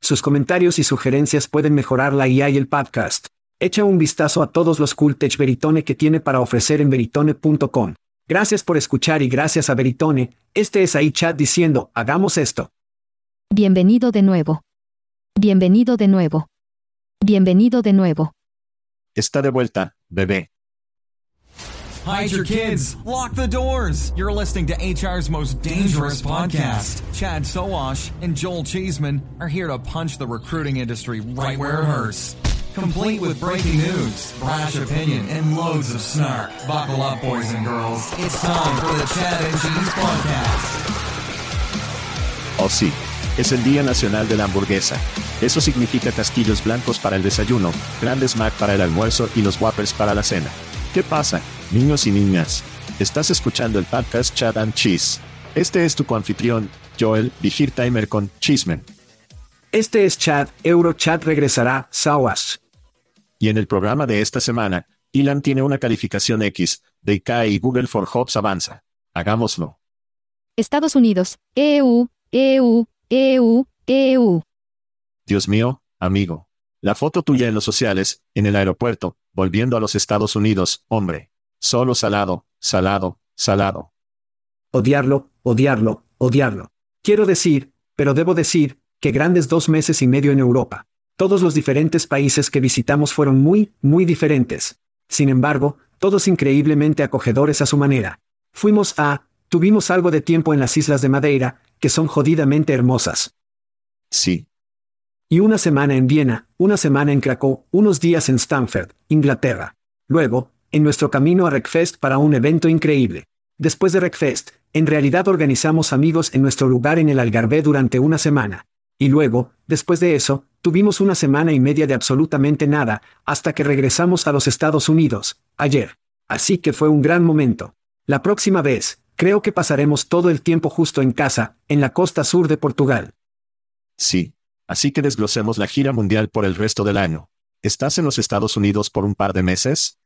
Sus comentarios y sugerencias pueden mejorar la IA y el podcast. Echa un vistazo a todos los cool tech Veritone que tiene para ofrecer en veritone.com. Gracias por escuchar y gracias a Veritone, este es ahí chat diciendo, hagamos esto. Bienvenido de nuevo. Bienvenido de nuevo. Bienvenido de nuevo. Está de vuelta, bebé. Hide your kids. Lock the doors. You're listening to HR's most dangerous podcast. Chad Sowash and Joel Cheeseman are here to punch the recruiting industry right where it hurts. Complete with breaking news, brash opinion, and loads of snark. Buckle up, boys and girls. It's time for the Chad and Cheese Podcast. Oh sí. Es el Día Nacional de la Hamburguesa. Eso significa casquillos blancos para el desayuno, grandes Mac para el almuerzo y los Whoppers para la cena. ¿Qué pasa, niños y niñas? Estás escuchando el podcast Chad and Cheese. Este es tu coanfitrión, Joel Timer con Cheeseman. Este es Chad, Eurochat regresará, Sawas. Y en el programa de esta semana, Ilan tiene una calificación X, de IKEA y Google for Jobs avanza. Hagámoslo. Estados Unidos, EU, EU, EU, EU. Dios mío, amigo. La foto tuya en los sociales, en el aeropuerto, volviendo a los Estados Unidos, hombre. Solo salado, salado, salado. Odiarlo, odiarlo, odiarlo. Quiero decir, pero debo decir, que grandes dos meses y medio en Europa. Todos los diferentes países que visitamos fueron muy, muy diferentes. Sin embargo, todos increíblemente acogedores a su manera. Fuimos a, tuvimos algo de tiempo en las Islas de Madeira, que son jodidamente hermosas. Sí. Y una semana en Viena, una semana en Krakow, unos días en Stamford, Inglaterra. Luego, en nuestro camino a Reckfest para un evento increíble. Después de Reckfest, en realidad organizamos amigos en nuestro lugar en el Algarve durante una semana. Y luego, después de eso, tuvimos una semana y media de absolutamente nada, hasta que regresamos a los Estados Unidos, ayer. Así que fue un gran momento. La próxima vez, Creo que pasaremos todo el tiempo justo en casa, en la costa sur de Portugal. Sí. Así que desglosemos la gira mundial por el resto del año. ¿Estás en los Estados Unidos por un par de meses?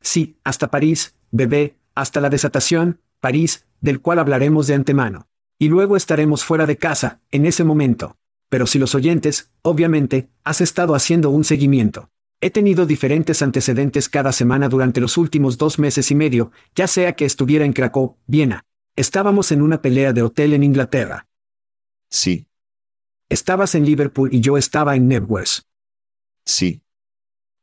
Sí, hasta París, bebé, hasta la desatación, París, del cual hablaremos de antemano. Y luego estaremos fuera de casa, en ese momento. Pero si los oyentes, obviamente, has estado haciendo un seguimiento. He tenido diferentes antecedentes cada semana durante los últimos dos meses y medio, ya sea que estuviera en Krakow, Viena. Estábamos en una pelea de hotel en Inglaterra. Sí. Estabas en Liverpool y yo estaba en Nebworth. Sí.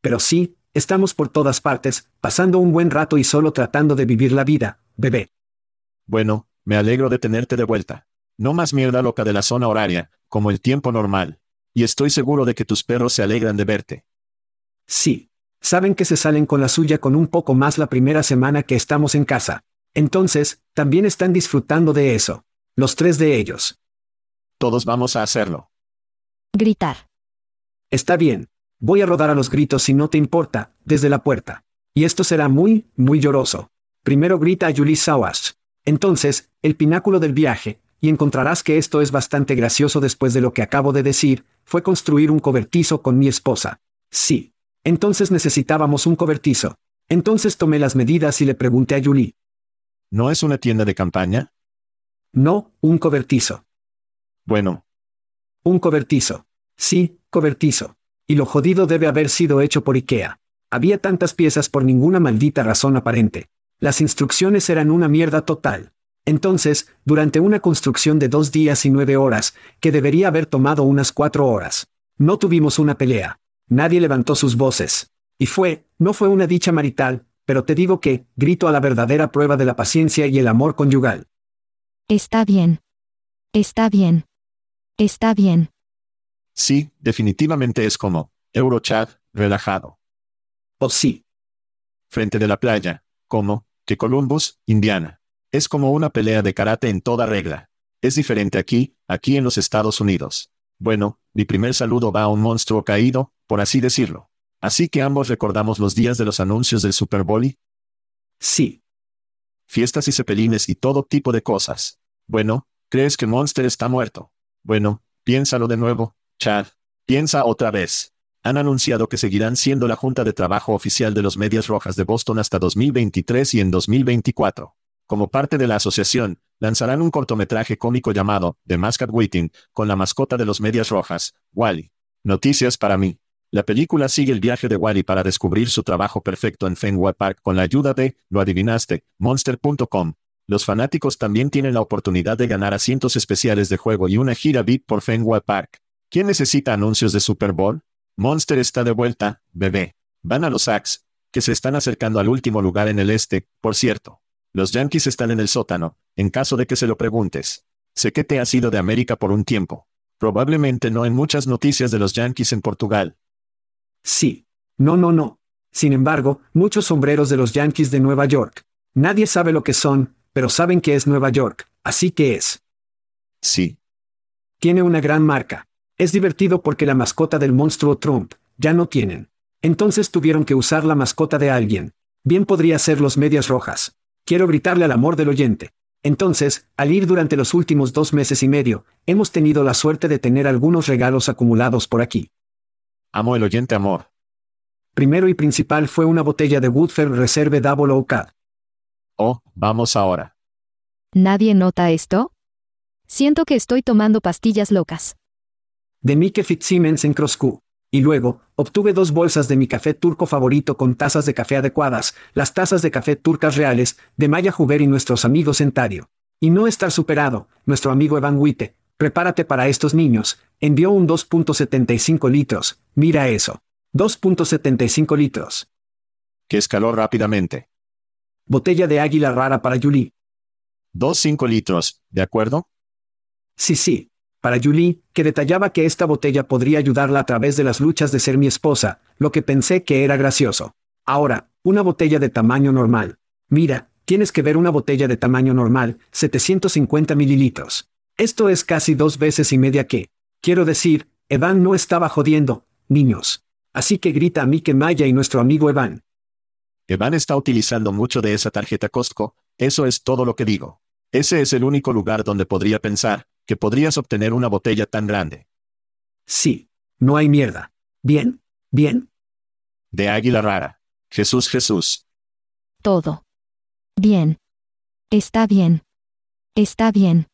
Pero sí, estamos por todas partes, pasando un buen rato y solo tratando de vivir la vida, bebé. Bueno, me alegro de tenerte de vuelta. No más mierda loca de la zona horaria, como el tiempo normal. Y estoy seguro de que tus perros se alegran de verte. Sí. Saben que se salen con la suya con un poco más la primera semana que estamos en casa. Entonces, también están disfrutando de eso. Los tres de ellos. Todos vamos a hacerlo. Gritar. Está bien. Voy a rodar a los gritos si no te importa, desde la puerta. Y esto será muy, muy lloroso. Primero grita a Julie Sawash. Entonces, el pináculo del viaje, y encontrarás que esto es bastante gracioso después de lo que acabo de decir, fue construir un cobertizo con mi esposa. Sí. Entonces necesitábamos un cobertizo. Entonces tomé las medidas y le pregunté a Julie. ¿No es una tienda de campaña? No, un cobertizo. Bueno, Un cobertizo. Sí, cobertizo. Y lo jodido debe haber sido hecho por Ikea. Había tantas piezas por ninguna maldita razón aparente. Las instrucciones eran una mierda total. Entonces, durante una construcción de dos días y nueve horas, que debería haber tomado unas cuatro horas, no tuvimos una pelea. Nadie levantó sus voces. Y fue, no fue una dicha marital, pero te digo que, grito a la verdadera prueba de la paciencia y el amor conyugal. Está bien. Está bien. Está bien. sí, definitivamente es como Eurochat, relajado. Oh sí, Frente de la playa, como que Columbus, Indiana. Es como una pelea de karate en toda regla. Es diferente aquí, aquí en los Estados Unidos. Bueno, mi primer saludo va a un monstruo caído, por así decirlo. Así que ambos recordamos los días de los anuncios del Super Bowl y sí. fiestas y cepelines y todo tipo de cosas. Bueno, ¿crees que Monster está muerto? Bueno, piénsalo de nuevo, Chad. Piensa otra vez. Han anunciado que seguirán siendo la Junta de Trabajo Oficial de los Medias Rojas de Boston hasta 2023 y en 2024. Como parte de la asociación, lanzarán un cortometraje cómico llamado The Mascot Waiting, con la mascota de los Medias Rojas, Wally. Noticias para mí. La película sigue el viaje de Wally para descubrir su trabajo perfecto en Fenway Park con la ayuda de, lo adivinaste, Monster.com. Los fanáticos también tienen la oportunidad de ganar asientos especiales de juego y una gira VIP por Fenway Park. ¿Quién necesita anuncios de Super Bowl? Monster está de vuelta, bebé. Van a los Sacks, que se están acercando al último lugar en el este, por cierto. Los Yankees están en el sótano, en caso de que se lo preguntes. Sé que te has ido de América por un tiempo. Probablemente no en muchas noticias de los Yankees en Portugal. Sí. No, no, no. Sin embargo, muchos sombreros de los Yankees de Nueva York. Nadie sabe lo que son, pero saben que es Nueva York, así que es. Sí. Tiene una gran marca. Es divertido porque la mascota del monstruo Trump, ya no tienen. Entonces tuvieron que usar la mascota de alguien. Bien podría ser los medias rojas. Quiero gritarle al amor del oyente. Entonces, al ir durante los últimos dos meses y medio, hemos tenido la suerte de tener algunos regalos acumulados por aquí. Amo el oyente amor. Primero y principal fue una botella de Woodford Reserve Double Oak. Oh, vamos ahora. ¿Nadie nota esto? Siento que estoy tomando pastillas locas. de Mike Fitzsimmons en Crosscu. Y luego, obtuve dos bolsas de mi café turco favorito con tazas de café adecuadas, las tazas de café turcas reales, de Maya Huber y nuestros amigos Entario. Y no estar superado, nuestro amigo Evan Witte, prepárate para estos niños, envió un 2.75 litros, mira eso. 2.75 litros. Que escaló rápidamente. Botella de águila rara para Julie. Dos cinco litros, ¿de acuerdo? Sí, sí. Para Julie, que detallaba que esta botella podría ayudarla a través de las luchas de ser mi esposa, lo que pensé que era gracioso. Ahora, una botella de tamaño normal. Mira, tienes que ver una botella de tamaño normal, 750 mililitros. Esto es casi dos veces y media que. Quiero decir, Evan no estaba jodiendo, niños. Así que grita a mí que Maya y nuestro amigo Evan. Evan está utilizando mucho de esa tarjeta Costco, eso es todo lo que digo. Ese es el único lugar donde podría pensar que podrías obtener una botella tan grande. Sí. No hay mierda. Bien, bien. De águila rara. Jesús Jesús. Todo. Bien. Está bien. Está bien.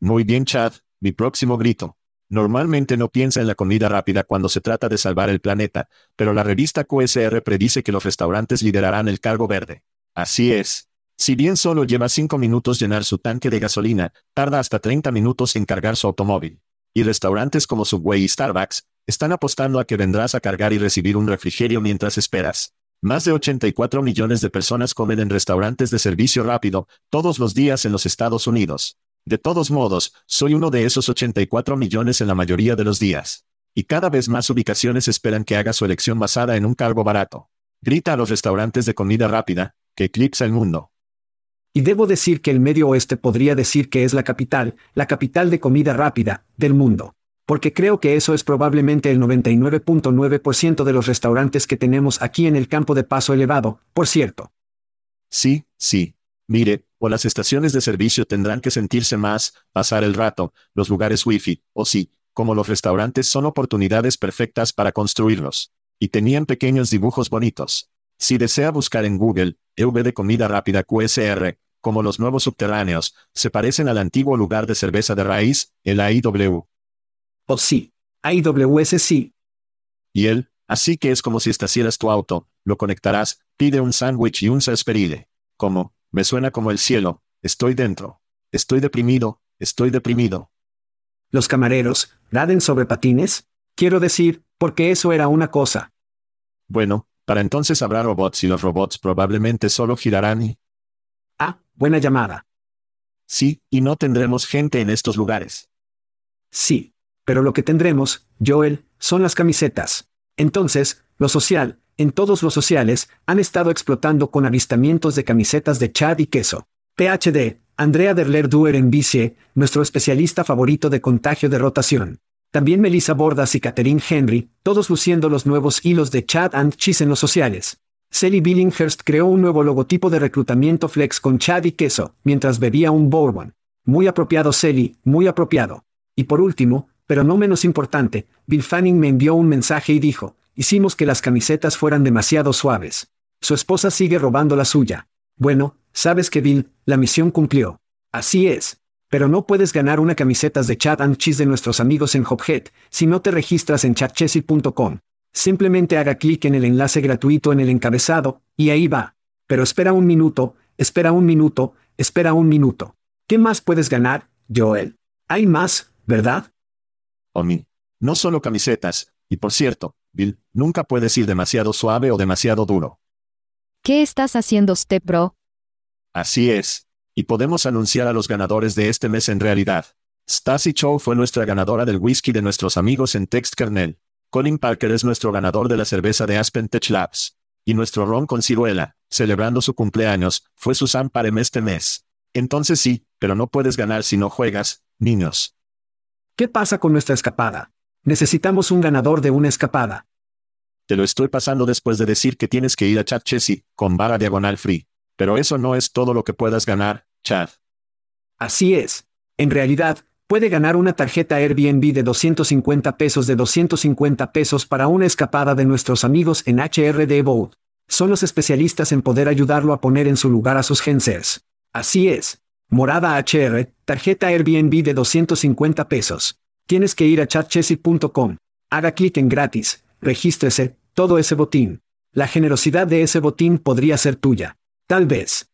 Muy bien, Chad, mi próximo grito. Normalmente no piensa en la comida rápida cuando se trata de salvar el planeta, pero la revista QSR predice que los restaurantes liderarán el cargo verde. Así es. Si bien solo lleva 5 minutos llenar su tanque de gasolina, tarda hasta 30 minutos en cargar su automóvil. Y restaurantes como Subway y Starbucks están apostando a que vendrás a cargar y recibir un refrigerio mientras esperas. Más de 84 millones de personas comen en restaurantes de servicio rápido todos los días en los Estados Unidos. De todos modos, soy uno de esos 84 millones en la mayoría de los días. Y cada vez más ubicaciones esperan que haga su elección basada en un cargo barato. Grita a los restaurantes de comida rápida, que eclipsa el mundo. Y debo decir que el Medio Oeste podría decir que es la capital, la capital de comida rápida, del mundo. Porque creo que eso es probablemente el 99.9% de los restaurantes que tenemos aquí en el campo de paso elevado, por cierto. Sí, sí. Mire, o las estaciones de servicio tendrán que sentirse más, pasar el rato, los lugares wifi, o sí, como los restaurantes son oportunidades perfectas para construirlos. Y tenían pequeños dibujos bonitos. Si desea buscar en Google, EV de comida rápida QSR, como los nuevos subterráneos, se parecen al antiguo lugar de cerveza de raíz, el AIW. Oh sí. AIWS sí. Y él, así que es como si estacionas tu auto, lo conectarás, pide un sándwich y un sarsaparilla. Como, me suena como el cielo, estoy dentro. Estoy deprimido, estoy deprimido. Los camareros, ¿raden sobre patines? Quiero decir, porque eso era una cosa. Bueno, para entonces habrá robots y los robots probablemente solo girarán y... Ah, buena llamada. Sí, y no tendremos gente en estos lugares. Sí. Pero lo que tendremos, Joel, son las camisetas. Entonces, lo social, en todos los sociales, han estado explotando con avistamientos de camisetas de Chad y queso. PhD, Andrea Derler Duer en Vicie, nuestro especialista favorito de contagio de rotación. También Melissa Bordas y Catherine Henry, todos luciendo los nuevos hilos de Chad and Cheese en los sociales. Sally Billinghurst creó un nuevo logotipo de reclutamiento flex con Chad y queso, mientras bebía un bourbon. Muy apropiado Sally, muy apropiado. Y por último, pero no menos importante, Bill Fanning me envió un mensaje y dijo, hicimos que las camisetas fueran demasiado suaves. Su esposa sigue robando la suya. Bueno, sabes que Bill, la misión cumplió. Así es. Pero no puedes ganar una camiseta de chat and cheese de nuestros amigos en Hophead si no te registras en chatchessy.com. Simplemente haga clic en el enlace gratuito en el encabezado, y ahí va. Pero espera un minuto, espera un minuto, espera un minuto. ¿Qué más puedes ganar, Joel? Hay más, ¿verdad? Omi. No solo camisetas, y por cierto, Bill, nunca puedes ir demasiado suave o demasiado duro. ¿Qué estás haciendo, Step Bro? Así es. Y podemos anunciar a los ganadores de este mes en realidad. Stacy Chow fue nuestra ganadora del whisky de nuestros amigos en Text Kernel. Colin Parker es nuestro ganador de la cerveza de Aspen Tech Labs. Y nuestro ron con ciruela, celebrando su cumpleaños, fue Susan Parem este mes. Entonces sí, pero no puedes ganar si no juegas, niños. ¿Qué pasa con nuestra escapada? Necesitamos un ganador de una escapada. Te lo estoy pasando después de decir que tienes que ir a Chat Chessy, con barra diagonal free. Pero eso no es todo lo que puedas ganar, Chad. Así es. En realidad, puede ganar una tarjeta Airbnb de 250 pesos de 250 pesos para una escapada de nuestros amigos en HRD Boat. Son los especialistas en poder ayudarlo a poner en su lugar a sus gensers. Así es. Morada HR, tarjeta Airbnb de 250 pesos. Tienes que ir a chatchessy.com. Haga clic en gratis, regístrese, todo ese botín. La generosidad de ese botín podría ser tuya. Tal vez.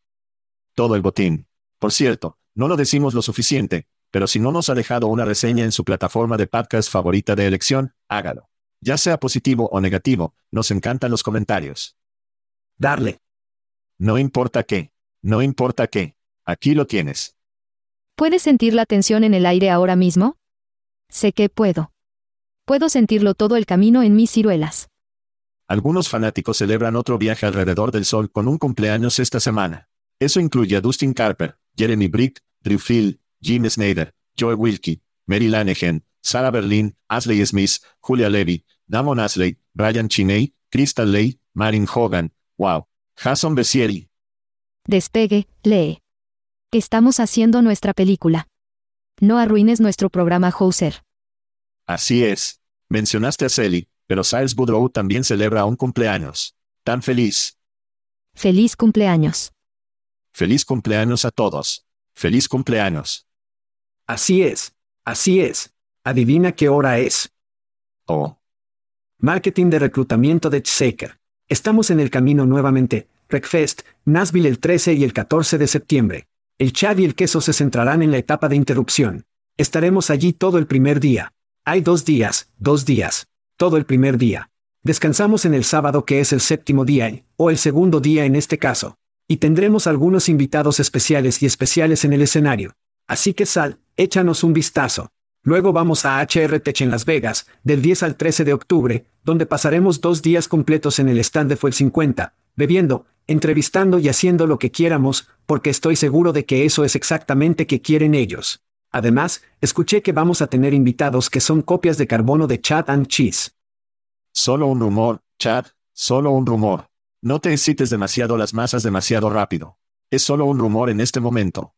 Todo el botín. Por cierto, no lo decimos lo suficiente, pero si no nos ha dejado una reseña en su plataforma de podcast favorita de elección, hágalo. Ya sea positivo o negativo, nos encantan los comentarios. Darle. No importa qué. No importa qué. Aquí lo tienes. ¿Puedes sentir la tensión en el aire ahora mismo? Sé que puedo. Puedo sentirlo todo el camino en mis ciruelas. Algunos fanáticos celebran otro viaje alrededor del sol con un cumpleaños esta semana. Eso incluye a Dustin Carper, Jeremy Brick, Drew Field, Jim Snyder, Joe Wilkie, Mary Lanahan, Sarah Berlin, Ashley Smith, Julia Levy, Damon Asley, Brian Chiney, Crystal Lay, Marin Hogan, wow, Jason Bessieri. Despegue, lee. Estamos haciendo nuestra película. No arruines nuestro programa Hauser. Así es. Mencionaste a Sally, pero Siles Boudreau también celebra un cumpleaños. Tan feliz. Feliz cumpleaños. Feliz cumpleaños a todos. Feliz cumpleaños. Así es. Así es. Adivina qué hora es. Oh. Marketing de reclutamiento de Shaker. Estamos en el camino nuevamente. Recfest, Nashville el 13 y el 14 de septiembre. El Chad y el queso se centrarán en la etapa de interrupción. Estaremos allí todo el primer día. Hay dos días, dos días. Todo el primer día. Descansamos en el sábado que es el séptimo día, o el segundo día en este caso. Y tendremos algunos invitados especiales y especiales en el escenario. Así que sal, échanos un vistazo. Luego vamos a HR Tech en Las Vegas, del 10 al 13 de octubre, donde pasaremos dos días completos en el stand de Fuel 50, bebiendo, entrevistando y haciendo lo que quieramos, porque estoy seguro de que eso es exactamente que quieren ellos. Además, escuché que vamos a tener invitados que son copias de carbono de Chad and Cheese. Solo un rumor, Chad, solo un rumor. No te excites demasiado las masas demasiado rápido. Es solo un rumor en este momento.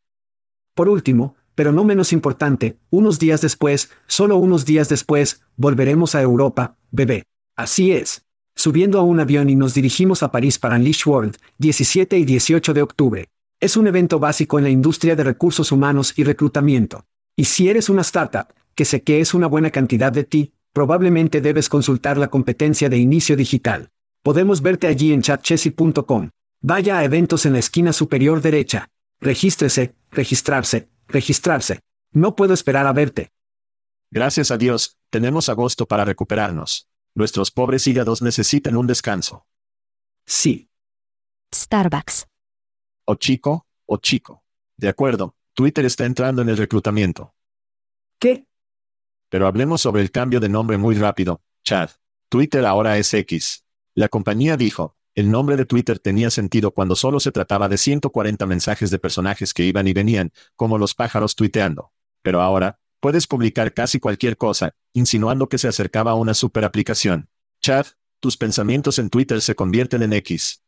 Por último, pero no menos importante, unos días después, solo unos días después, volveremos a Europa, bebé. Así es. Subiendo a un avión y nos dirigimos a París para Unleash World, 17 y 18 de octubre. Es un evento básico en la industria de recursos humanos y reclutamiento. Y si eres una startup, que sé que es una buena cantidad de ti, probablemente debes consultar la competencia de inicio digital. Podemos verte allí en chatchessy.com. Vaya a eventos en la esquina superior derecha. Regístrese, registrarse, registrarse. No puedo esperar a verte. Gracias a Dios, tenemos agosto para recuperarnos. Nuestros pobres hígados necesitan un descanso. Sí. Starbucks. O chico, o chico. De acuerdo, Twitter está entrando en el reclutamiento. ¿Qué? Pero hablemos sobre el cambio de nombre muy rápido, Chad. Twitter ahora es X. La compañía dijo, el nombre de Twitter tenía sentido cuando solo se trataba de 140 mensajes de personajes que iban y venían, como los pájaros tuiteando. Pero ahora, puedes publicar casi cualquier cosa, insinuando que se acercaba a una super aplicación. Chad, tus pensamientos en Twitter se convierten en X.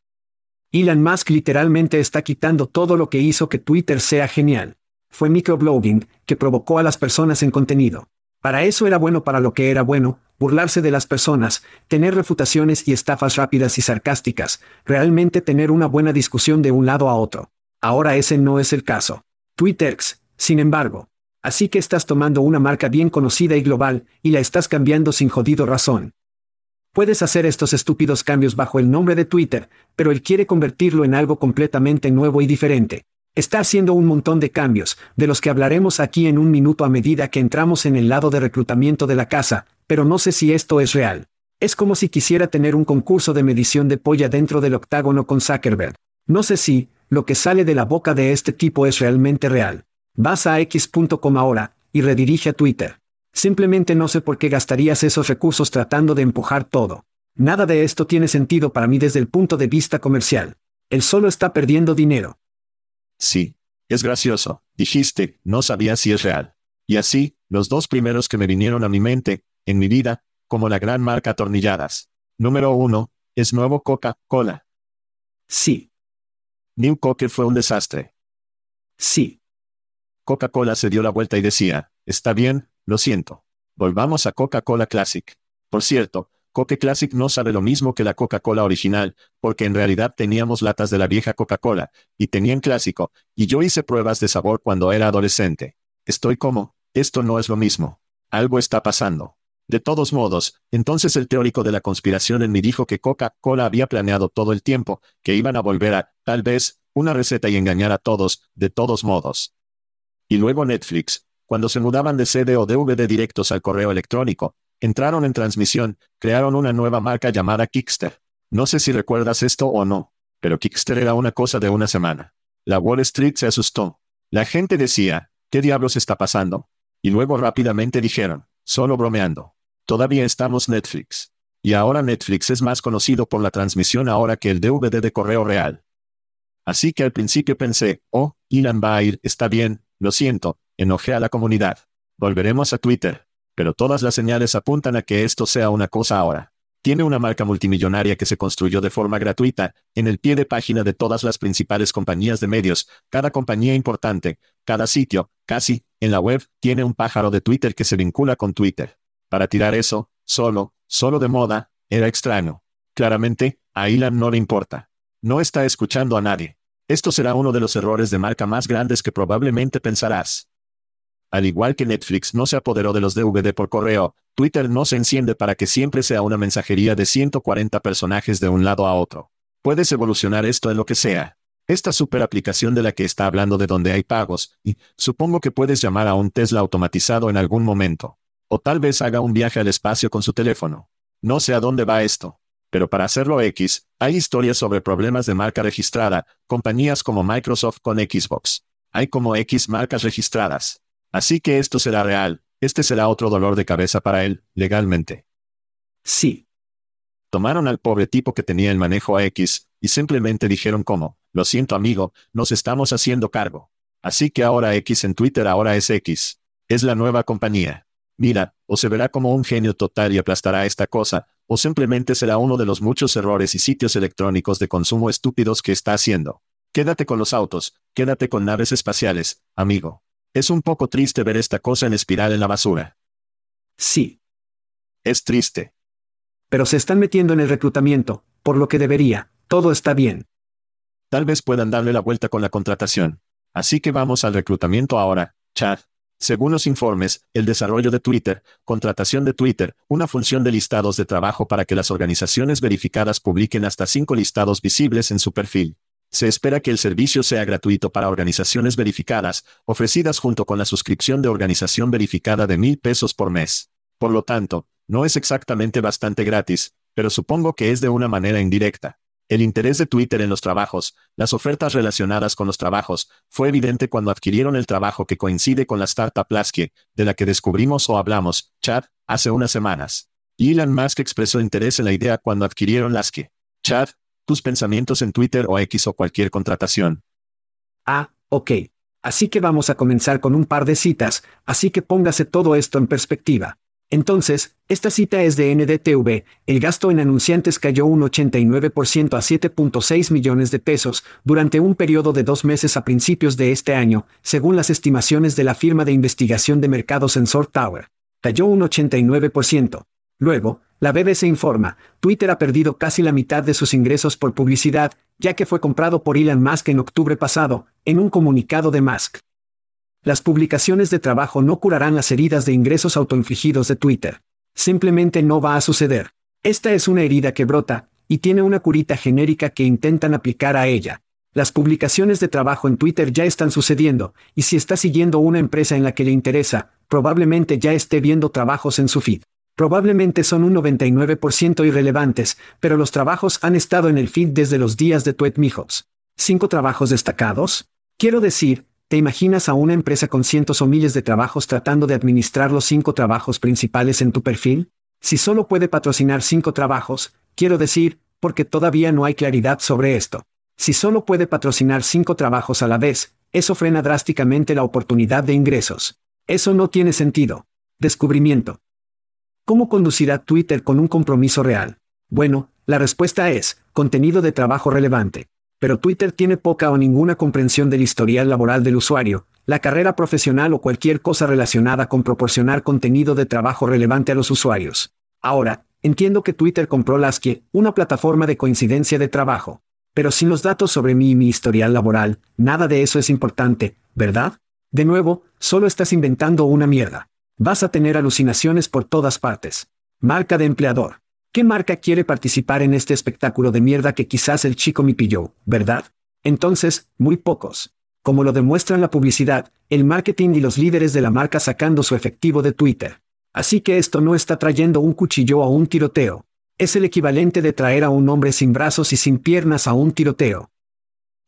Elon Musk literalmente está quitando todo lo que hizo que Twitter sea genial. Fue microblogging, que provocó a las personas en contenido. Para eso era bueno para lo que era bueno, burlarse de las personas, tener refutaciones y estafas rápidas y sarcásticas, realmente tener una buena discusión de un lado a otro. Ahora ese no es el caso. Twitterx, sin embargo. Así que estás tomando una marca bien conocida y global, y la estás cambiando sin jodido razón. Puedes hacer estos estúpidos cambios bajo el nombre de Twitter, pero él quiere convertirlo en algo completamente nuevo y diferente. Está haciendo un montón de cambios, de los que hablaremos aquí en un minuto a medida que entramos en el lado de reclutamiento de la casa, pero no sé si esto es real. Es como si quisiera tener un concurso de medición de polla dentro del octágono con Zuckerberg. No sé si, lo que sale de la boca de este tipo es realmente real. Vas a x.com ahora, y redirige a Twitter. Simplemente no sé por qué gastarías esos recursos tratando de empujar todo. Nada de esto tiene sentido para mí desde el punto de vista comercial. Él solo está perdiendo dinero. Sí. Es gracioso. Dijiste, no sabía si es real. Y así, los dos primeros que me vinieron a mi mente, en mi vida, como la gran marca atornilladas. Número uno, es nuevo Coca-Cola. Sí. New Coke fue un desastre. Sí. Coca-Cola se dio la vuelta y decía, está bien, lo siento. Volvamos a Coca-Cola Classic. Por cierto, Coke Classic no sabe lo mismo que la Coca-Cola original, porque en realidad teníamos latas de la vieja Coca-Cola, y tenían clásico, y yo hice pruebas de sabor cuando era adolescente. Estoy como, esto no es lo mismo. Algo está pasando. De todos modos, entonces el teórico de la conspiración en mí dijo que Coca-Cola había planeado todo el tiempo, que iban a volver a, tal vez, una receta y engañar a todos, de todos modos. Y luego Netflix, cuando se mudaban de CD o DVD directos al correo electrónico, Entraron en transmisión, crearon una nueva marca llamada Kickster. No sé si recuerdas esto o no, pero Kickster era una cosa de una semana. La Wall Street se asustó. La gente decía, ¿qué diablos está pasando? Y luego rápidamente dijeron, solo bromeando. Todavía estamos Netflix. Y ahora Netflix es más conocido por la transmisión ahora que el DVD de correo real. Así que al principio pensé, oh, Elon va a ir, está bien, lo siento, enojé a la comunidad. Volveremos a Twitter pero todas las señales apuntan a que esto sea una cosa ahora. Tiene una marca multimillonaria que se construyó de forma gratuita, en el pie de página de todas las principales compañías de medios, cada compañía importante, cada sitio, casi, en la web, tiene un pájaro de Twitter que se vincula con Twitter. Para tirar eso, solo, solo de moda, era extraño. Claramente, a Elon no le importa. No está escuchando a nadie. Esto será uno de los errores de marca más grandes que probablemente pensarás. Al igual que Netflix no se apoderó de los DVD por correo, Twitter no se enciende para que siempre sea una mensajería de 140 personajes de un lado a otro. Puedes evolucionar esto en lo que sea. Esta super aplicación de la que está hablando de donde hay pagos, y supongo que puedes llamar a un Tesla automatizado en algún momento. O tal vez haga un viaje al espacio con su teléfono. No sé a dónde va esto. Pero para hacerlo X, hay historias sobre problemas de marca registrada, compañías como Microsoft con Xbox. Hay como X marcas registradas. Así que esto será real, este será otro dolor de cabeza para él, legalmente. Sí. Tomaron al pobre tipo que tenía el manejo a X, y simplemente dijeron como, lo siento amigo, nos estamos haciendo cargo. Así que ahora X en Twitter ahora es X. Es la nueva compañía. Mira, o se verá como un genio total y aplastará esta cosa, o simplemente será uno de los muchos errores y sitios electrónicos de consumo estúpidos que está haciendo. Quédate con los autos, quédate con naves espaciales, amigo. Es un poco triste ver esta cosa en espiral en la basura. Sí. Es triste. Pero se están metiendo en el reclutamiento, por lo que debería, todo está bien. Tal vez puedan darle la vuelta con la contratación. Así que vamos al reclutamiento ahora, Chad. Según los informes, el desarrollo de Twitter, contratación de Twitter, una función de listados de trabajo para que las organizaciones verificadas publiquen hasta cinco listados visibles en su perfil. Se espera que el servicio sea gratuito para organizaciones verificadas, ofrecidas junto con la suscripción de organización verificada de mil pesos por mes. Por lo tanto, no es exactamente bastante gratis, pero supongo que es de una manera indirecta. El interés de Twitter en los trabajos, las ofertas relacionadas con los trabajos, fue evidente cuando adquirieron el trabajo que coincide con la startup Laskie, de la que descubrimos o hablamos, Chad, hace unas semanas. Elon Musk expresó interés en la idea cuando adquirieron Laskie. Chad, tus pensamientos en Twitter o X o cualquier contratación. Ah, ok. Así que vamos a comenzar con un par de citas, así que póngase todo esto en perspectiva. Entonces, esta cita es de NDTV, el gasto en anunciantes cayó un 89% a 7.6 millones de pesos durante un periodo de dos meses a principios de este año, según las estimaciones de la firma de investigación de mercados Sensor Tower. Cayó un 89%. Luego, la BBC informa, Twitter ha perdido casi la mitad de sus ingresos por publicidad, ya que fue comprado por Elon Musk en octubre pasado, en un comunicado de Musk. Las publicaciones de trabajo no curarán las heridas de ingresos autoinfligidos de Twitter. Simplemente no va a suceder. Esta es una herida que brota, y tiene una curita genérica que intentan aplicar a ella. Las publicaciones de trabajo en Twitter ya están sucediendo, y si está siguiendo una empresa en la que le interesa, probablemente ya esté viendo trabajos en su feed. Probablemente son un 99% irrelevantes, pero los trabajos han estado en el feed desde los días de Tweet Mijos. ¿Cinco trabajos destacados? Quiero decir, ¿Te imaginas a una empresa con cientos o miles de trabajos tratando de administrar los cinco trabajos principales en tu perfil? Si solo puede patrocinar cinco trabajos, quiero decir, porque todavía no hay claridad sobre esto. Si solo puede patrocinar cinco trabajos a la vez, eso frena drásticamente la oportunidad de ingresos. Eso no tiene sentido. Descubrimiento. ¿Cómo conducirá Twitter con un compromiso real? Bueno, la respuesta es, contenido de trabajo relevante pero Twitter tiene poca o ninguna comprensión del historial laboral del usuario, la carrera profesional o cualquier cosa relacionada con proporcionar contenido de trabajo relevante a los usuarios. Ahora, entiendo que Twitter compró Laskie, una plataforma de coincidencia de trabajo. Pero sin los datos sobre mí y mi historial laboral, nada de eso es importante, ¿verdad? De nuevo, solo estás inventando una mierda. Vas a tener alucinaciones por todas partes. Marca de empleador. ¿Qué marca quiere participar en este espectáculo de mierda que quizás el chico me pilló, verdad? Entonces, muy pocos. Como lo demuestran la publicidad, el marketing y los líderes de la marca sacando su efectivo de Twitter. Así que esto no está trayendo un cuchillo a un tiroteo. Es el equivalente de traer a un hombre sin brazos y sin piernas a un tiroteo.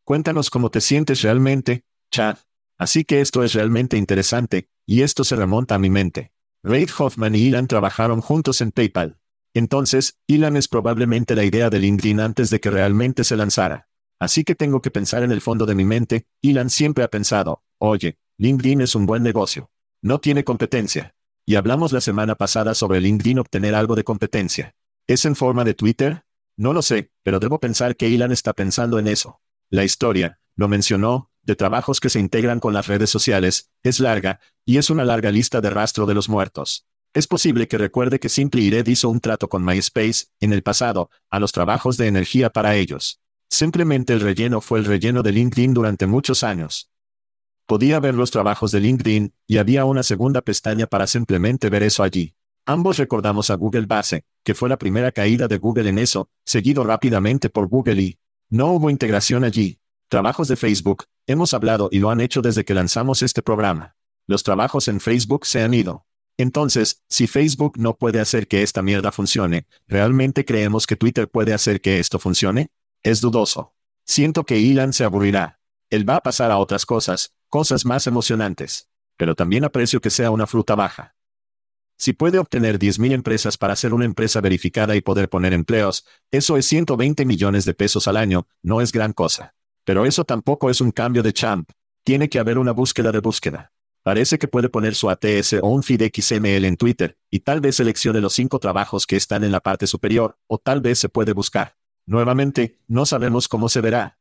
Cuéntanos cómo te sientes realmente, Chad. Así que esto es realmente interesante, y esto se remonta a mi mente. Reid Hoffman y Ilan trabajaron juntos en PayPal. Entonces, Elon es probablemente la idea de LinkedIn antes de que realmente se lanzara. Así que tengo que pensar en el fondo de mi mente, Elon siempre ha pensado, oye, LinkedIn es un buen negocio. No tiene competencia. Y hablamos la semana pasada sobre LinkedIn obtener algo de competencia. ¿Es en forma de Twitter? No lo sé, pero debo pensar que Elon está pensando en eso. La historia, lo mencionó, de trabajos que se integran con las redes sociales, es larga, y es una larga lista de rastro de los muertos. Es posible que recuerde que Simply Red hizo un trato con MySpace, en el pasado, a los trabajos de energía para ellos. Simplemente el relleno fue el relleno de LinkedIn durante muchos años. Podía ver los trabajos de LinkedIn, y había una segunda pestaña para simplemente ver eso allí. Ambos recordamos a Google Base, que fue la primera caída de Google en eso, seguido rápidamente por Google y no hubo integración allí. Trabajos de Facebook, hemos hablado y lo han hecho desde que lanzamos este programa. Los trabajos en Facebook se han ido. Entonces, si Facebook no puede hacer que esta mierda funcione, ¿realmente creemos que Twitter puede hacer que esto funcione? Es dudoso. Siento que Elon se aburrirá. Él va a pasar a otras cosas, cosas más emocionantes. Pero también aprecio que sea una fruta baja. Si puede obtener 10.000 empresas para ser una empresa verificada y poder poner empleos, eso es 120 millones de pesos al año, no es gran cosa. Pero eso tampoco es un cambio de champ. Tiene que haber una búsqueda de búsqueda. Parece que puede poner su ATS o un feed XML en Twitter, y tal vez seleccione los cinco trabajos que están en la parte superior, o tal vez se puede buscar. Nuevamente, no sabemos cómo se verá.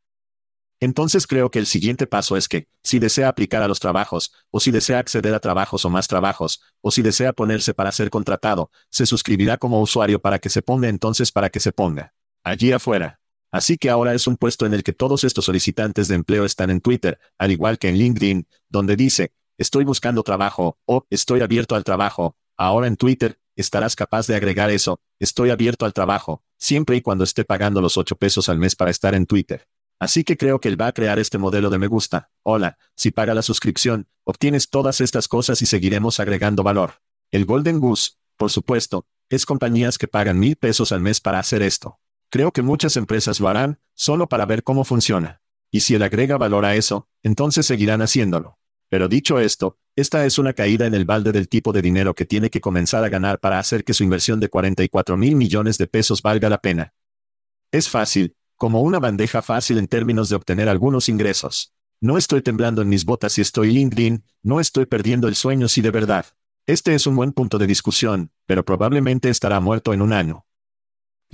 Entonces creo que el siguiente paso es que, si desea aplicar a los trabajos, o si desea acceder a trabajos o más trabajos, o si desea ponerse para ser contratado, se suscribirá como usuario para que se ponga entonces para que se ponga. Allí afuera. Así que ahora es un puesto en el que todos estos solicitantes de empleo están en Twitter, al igual que en LinkedIn, donde dice, estoy buscando trabajo, o estoy abierto al trabajo. Ahora en Twitter, estarás capaz de agregar eso, estoy abierto al trabajo, siempre y cuando esté pagando los 8 pesos al mes para estar en Twitter. Así que creo que él va a crear este modelo de me gusta. Hola, si paga la suscripción, obtienes todas estas cosas y seguiremos agregando valor. El Golden Goose, por supuesto, es compañías que pagan mil pesos al mes para hacer esto. Creo que muchas empresas lo harán, solo para ver cómo funciona. Y si él agrega valor a eso, entonces seguirán haciéndolo. Pero dicho esto, esta es una caída en el balde del tipo de dinero que tiene que comenzar a ganar para hacer que su inversión de 44 mil millones de pesos valga la pena. Es fácil, como una bandeja fácil en términos de obtener algunos ingresos. No estoy temblando en mis botas si estoy LinkedIn, no estoy perdiendo el sueño si de verdad. Este es un buen punto de discusión, pero probablemente estará muerto en un año.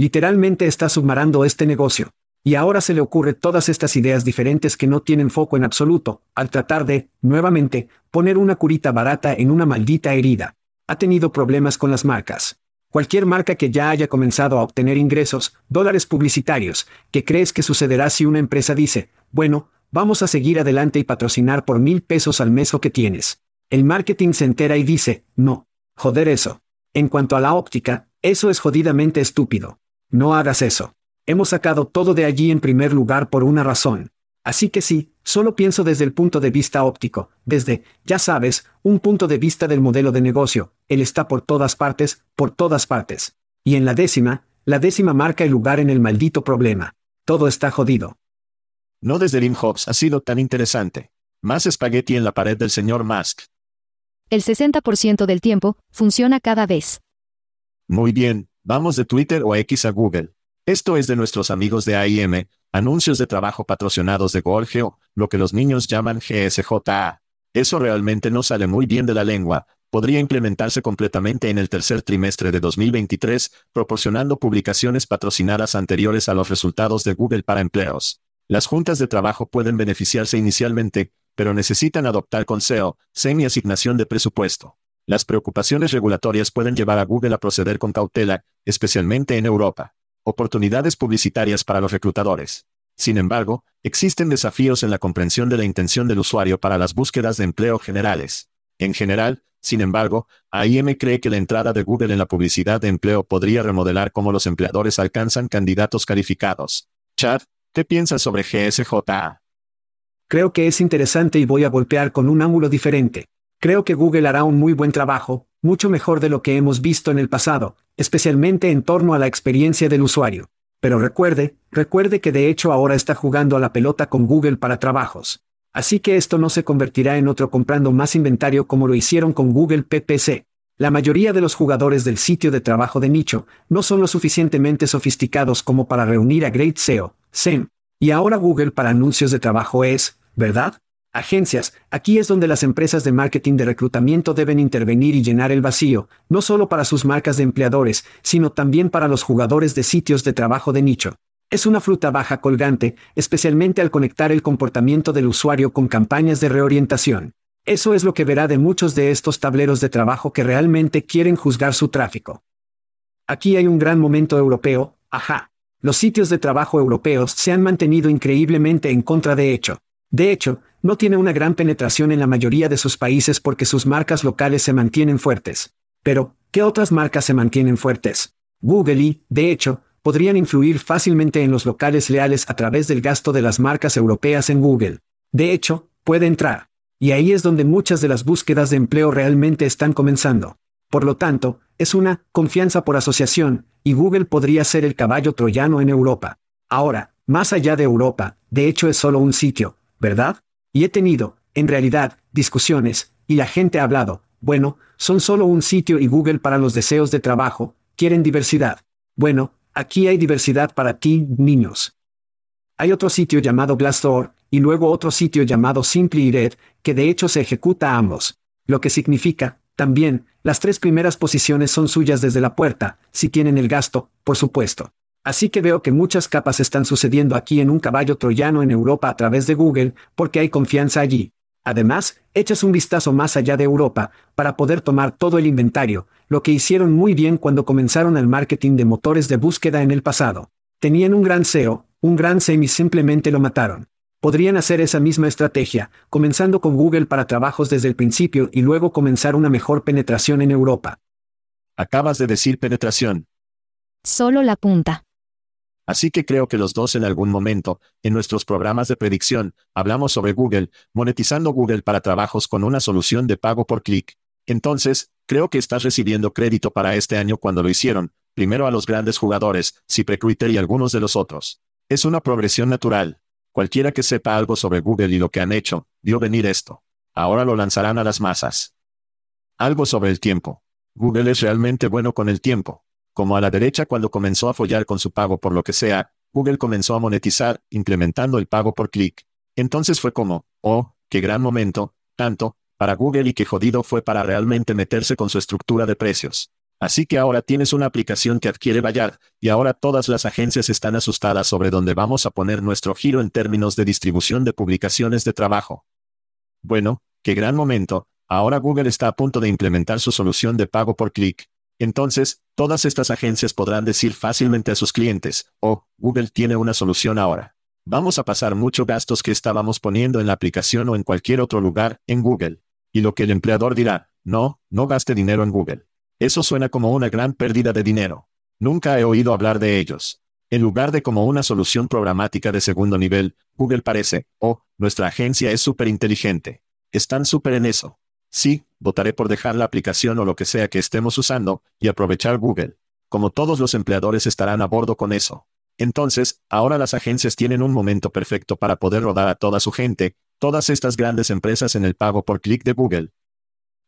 Literalmente está submarando este negocio. Y ahora se le ocurre todas estas ideas diferentes que no tienen foco en absoluto, al tratar de, nuevamente, poner una curita barata en una maldita herida. Ha tenido problemas con las marcas. Cualquier marca que ya haya comenzado a obtener ingresos, dólares publicitarios, ¿qué crees que sucederá si una empresa dice, bueno, vamos a seguir adelante y patrocinar por mil pesos al mes o que tienes? El marketing se entera y dice, no, joder eso. En cuanto a la óptica, eso es jodidamente estúpido. No hagas eso. Hemos sacado todo de allí en primer lugar por una razón. Así que sí, solo pienso desde el punto de vista óptico, desde, ya sabes, un punto de vista del modelo de negocio, él está por todas partes, por todas partes. Y en la décima, la décima marca el lugar en el maldito problema. Todo está jodido. No desde Lim Hobbs ha sido tan interesante. Más espagueti en la pared del señor Musk. El 60% del tiempo, funciona cada vez. Muy bien, vamos de Twitter o X a Google. Esto es de nuestros amigos de AIM, anuncios de trabajo patrocinados de Golgeo, lo que los niños llaman GSJA. Eso realmente no sale muy bien de la lengua, podría implementarse completamente en el tercer trimestre de 2023, proporcionando publicaciones patrocinadas anteriores a los resultados de Google para empleos. Las juntas de trabajo pueden beneficiarse inicialmente, pero necesitan adoptar con SEO, semi-asignación de presupuesto. Las preocupaciones regulatorias pueden llevar a Google a proceder con cautela, especialmente en Europa oportunidades publicitarias para los reclutadores. Sin embargo, existen desafíos en la comprensión de la intención del usuario para las búsquedas de empleo generales. En general, sin embargo, AIM cree que la entrada de Google en la publicidad de empleo podría remodelar cómo los empleadores alcanzan candidatos calificados. Chad, ¿qué piensas sobre GSJA? Creo que es interesante y voy a golpear con un ángulo diferente. Creo que Google hará un muy buen trabajo, mucho mejor de lo que hemos visto en el pasado, especialmente en torno a la experiencia del usuario. Pero recuerde, recuerde que de hecho ahora está jugando a la pelota con Google para trabajos. Así que esto no se convertirá en otro comprando más inventario como lo hicieron con Google PPC. La mayoría de los jugadores del sitio de trabajo de nicho no son lo suficientemente sofisticados como para reunir a Great SEO, SEM. Y ahora Google para anuncios de trabajo es, ¿verdad? Agencias, aquí es donde las empresas de marketing de reclutamiento deben intervenir y llenar el vacío, no solo para sus marcas de empleadores, sino también para los jugadores de sitios de trabajo de nicho. Es una fruta baja colgante, especialmente al conectar el comportamiento del usuario con campañas de reorientación. Eso es lo que verá de muchos de estos tableros de trabajo que realmente quieren juzgar su tráfico. Aquí hay un gran momento europeo, ajá. Los sitios de trabajo europeos se han mantenido increíblemente en contra de hecho. De hecho, no tiene una gran penetración en la mayoría de sus países porque sus marcas locales se mantienen fuertes. Pero, ¿qué otras marcas se mantienen fuertes? Google y, de hecho, podrían influir fácilmente en los locales leales a través del gasto de las marcas europeas en Google. De hecho, puede entrar. Y ahí es donde muchas de las búsquedas de empleo realmente están comenzando. Por lo tanto, es una confianza por asociación, y Google podría ser el caballo troyano en Europa. Ahora, más allá de Europa, de hecho es solo un sitio, ¿verdad? Y he tenido, en realidad, discusiones, y la gente ha hablado, bueno, son solo un sitio y Google para los deseos de trabajo, quieren diversidad. Bueno, aquí hay diversidad para ti, niños. Hay otro sitio llamado Glassdoor, y luego otro sitio llamado Simply Red, que de hecho se ejecuta a ambos. Lo que significa, también, las tres primeras posiciones son suyas desde la puerta, si tienen el gasto, por supuesto. Así que veo que muchas capas están sucediendo aquí en un caballo troyano en Europa a través de Google, porque hay confianza allí. Además, echas un vistazo más allá de Europa, para poder tomar todo el inventario, lo que hicieron muy bien cuando comenzaron el marketing de motores de búsqueda en el pasado. Tenían un gran SEO, un gran SEM y simplemente lo mataron. Podrían hacer esa misma estrategia, comenzando con Google para trabajos desde el principio y luego comenzar una mejor penetración en Europa. Acabas de decir penetración. Solo la punta. Así que creo que los dos en algún momento, en nuestros programas de predicción, hablamos sobre Google, monetizando Google para trabajos con una solución de pago por clic. Entonces, creo que estás recibiendo crédito para este año cuando lo hicieron, primero a los grandes jugadores, ZipRecruiter y algunos de los otros. Es una progresión natural. Cualquiera que sepa algo sobre Google y lo que han hecho, vio venir esto. Ahora lo lanzarán a las masas. Algo sobre el tiempo. Google es realmente bueno con el tiempo. Como a la derecha cuando comenzó a follar con su pago por lo que sea, Google comenzó a monetizar, implementando el pago por clic. Entonces fue como, oh, qué gran momento, tanto, para Google y qué jodido fue para realmente meterse con su estructura de precios. Así que ahora tienes una aplicación que adquiere Bayard, y ahora todas las agencias están asustadas sobre dónde vamos a poner nuestro giro en términos de distribución de publicaciones de trabajo. Bueno, qué gran momento, ahora Google está a punto de implementar su solución de pago por clic, entonces, todas estas agencias podrán decir fácilmente a sus clientes, oh, Google tiene una solución ahora. Vamos a pasar muchos gastos que estábamos poniendo en la aplicación o en cualquier otro lugar, en Google. Y lo que el empleador dirá, no, no gaste dinero en Google. Eso suena como una gran pérdida de dinero. Nunca he oído hablar de ellos. En lugar de como una solución programática de segundo nivel, Google parece, oh, nuestra agencia es súper inteligente. Están súper en eso. Sí, votaré por dejar la aplicación o lo que sea que estemos usando, y aprovechar Google. Como todos los empleadores estarán a bordo con eso. Entonces, ahora las agencias tienen un momento perfecto para poder rodar a toda su gente, todas estas grandes empresas en el pago por clic de Google.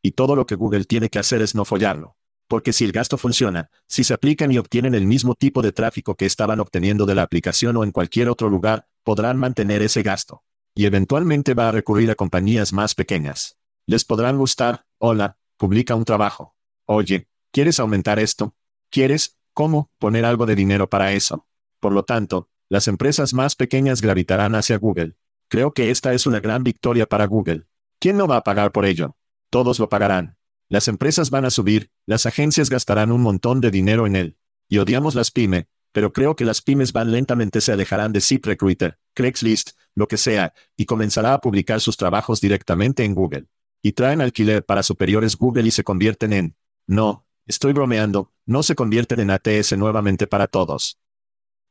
Y todo lo que Google tiene que hacer es no follarlo. Porque si el gasto funciona, si se aplican y obtienen el mismo tipo de tráfico que estaban obteniendo de la aplicación o en cualquier otro lugar, podrán mantener ese gasto. Y eventualmente va a recurrir a compañías más pequeñas. Les podrán gustar, hola, publica un trabajo. Oye, ¿quieres aumentar esto? ¿Quieres, cómo, poner algo de dinero para eso? Por lo tanto, las empresas más pequeñas gravitarán hacia Google. Creo que esta es una gran victoria para Google. ¿Quién no va a pagar por ello? Todos lo pagarán. Las empresas van a subir, las agencias gastarán un montón de dinero en él. Y odiamos las pyme, pero creo que las pymes van lentamente se alejarán de ZipRecruiter, Craigslist, lo que sea, y comenzará a publicar sus trabajos directamente en Google y traen alquiler para superiores Google y se convierten en, no, estoy bromeando, no se convierten en ATS nuevamente para todos.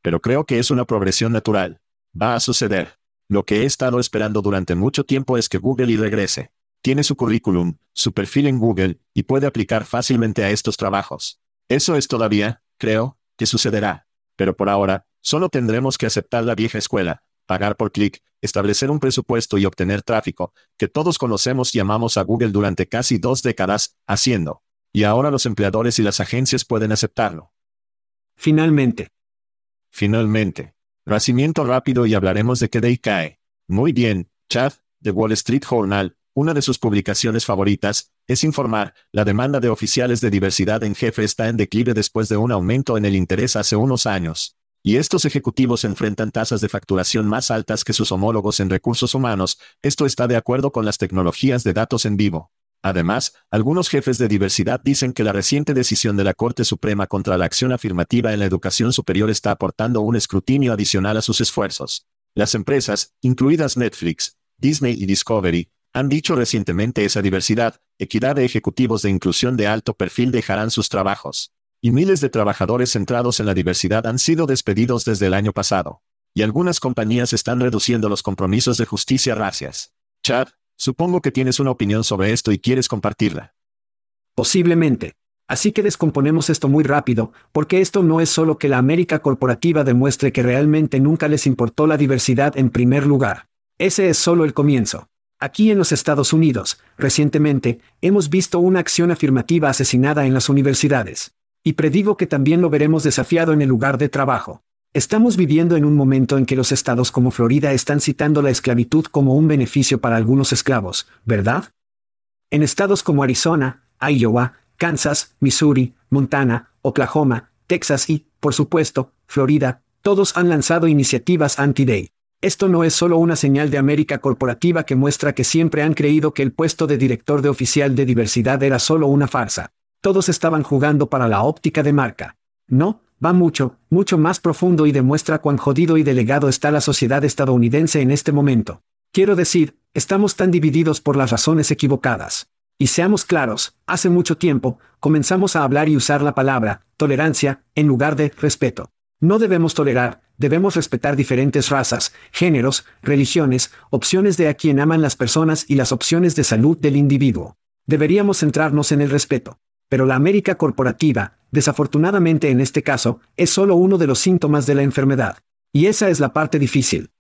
Pero creo que es una progresión natural. Va a suceder. Lo que he estado esperando durante mucho tiempo es que Google y regrese. Tiene su currículum, su perfil en Google, y puede aplicar fácilmente a estos trabajos. Eso es todavía, creo, que sucederá. Pero por ahora, solo tendremos que aceptar la vieja escuela, pagar por clic, establecer un presupuesto y obtener tráfico, que todos conocemos y amamos a Google durante casi dos décadas, haciendo. Y ahora los empleadores y las agencias pueden aceptarlo. Finalmente. Finalmente. Nacimiento rápido y hablaremos de qué day cae. Muy bien, Chad, de Wall Street Journal, una de sus publicaciones favoritas, es informar, la demanda de oficiales de diversidad en jefe está en declive después de un aumento en el interés hace unos años. Y estos ejecutivos enfrentan tasas de facturación más altas que sus homólogos en recursos humanos, esto está de acuerdo con las tecnologías de datos en vivo. Además, algunos jefes de diversidad dicen que la reciente decisión de la Corte Suprema contra la acción afirmativa en la educación superior está aportando un escrutinio adicional a sus esfuerzos. Las empresas, incluidas Netflix, Disney y Discovery, han dicho recientemente esa diversidad, equidad de ejecutivos de inclusión de alto perfil dejarán sus trabajos y miles de trabajadores centrados en la diversidad han sido despedidos desde el año pasado. Y algunas compañías están reduciendo los compromisos de justicia racias. Chad, supongo que tienes una opinión sobre esto y quieres compartirla. Posiblemente. Así que descomponemos esto muy rápido, porque esto no es solo que la América corporativa demuestre que realmente nunca les importó la diversidad en primer lugar. Ese es solo el comienzo. Aquí en los Estados Unidos, recientemente, hemos visto una acción afirmativa asesinada en las universidades. Y predigo que también lo veremos desafiado en el lugar de trabajo. Estamos viviendo en un momento en que los estados como Florida están citando la esclavitud como un beneficio para algunos esclavos, ¿verdad? En estados como Arizona, Iowa, Kansas, Missouri, Montana, Oklahoma, Texas y, por supuesto, Florida, todos han lanzado iniciativas anti-day. Esto no es solo una señal de América corporativa que muestra que siempre han creído que el puesto de director de oficial de diversidad era solo una farsa. Todos estaban jugando para la óptica de marca. No, va mucho, mucho más profundo y demuestra cuán jodido y delegado está la sociedad estadounidense en este momento. Quiero decir, estamos tan divididos por las razones equivocadas. Y seamos claros, hace mucho tiempo, comenzamos a hablar y usar la palabra, tolerancia, en lugar de respeto. No debemos tolerar, debemos respetar diferentes razas, géneros, religiones, opciones de a quien aman las personas y las opciones de salud del individuo. Deberíamos centrarnos en el respeto. Pero la América corporativa, desafortunadamente en este caso, es solo uno de los síntomas de la enfermedad. Y esa es la parte difícil.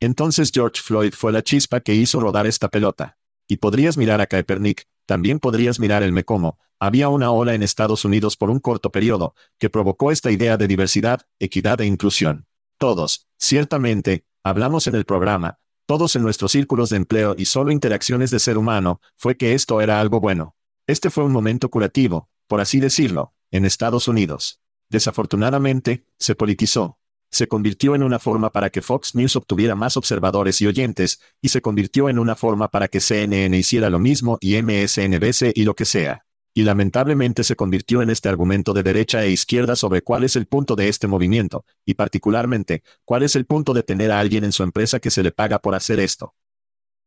Entonces George Floyd fue la chispa que hizo rodar esta pelota. Y podrías mirar a Kaepernick, también podrías mirar el Mecomo, había una ola en Estados Unidos por un corto periodo, que provocó esta idea de diversidad, equidad e inclusión. Todos, ciertamente, hablamos en el programa, todos en nuestros círculos de empleo y solo interacciones de ser humano, fue que esto era algo bueno. Este fue un momento curativo, por así decirlo, en Estados Unidos. Desafortunadamente, se politizó. Se convirtió en una forma para que Fox News obtuviera más observadores y oyentes, y se convirtió en una forma para que CNN hiciera lo mismo y MSNBC y lo que sea y lamentablemente se convirtió en este argumento de derecha e izquierda sobre cuál es el punto de este movimiento, y particularmente, cuál es el punto de tener a alguien en su empresa que se le paga por hacer esto.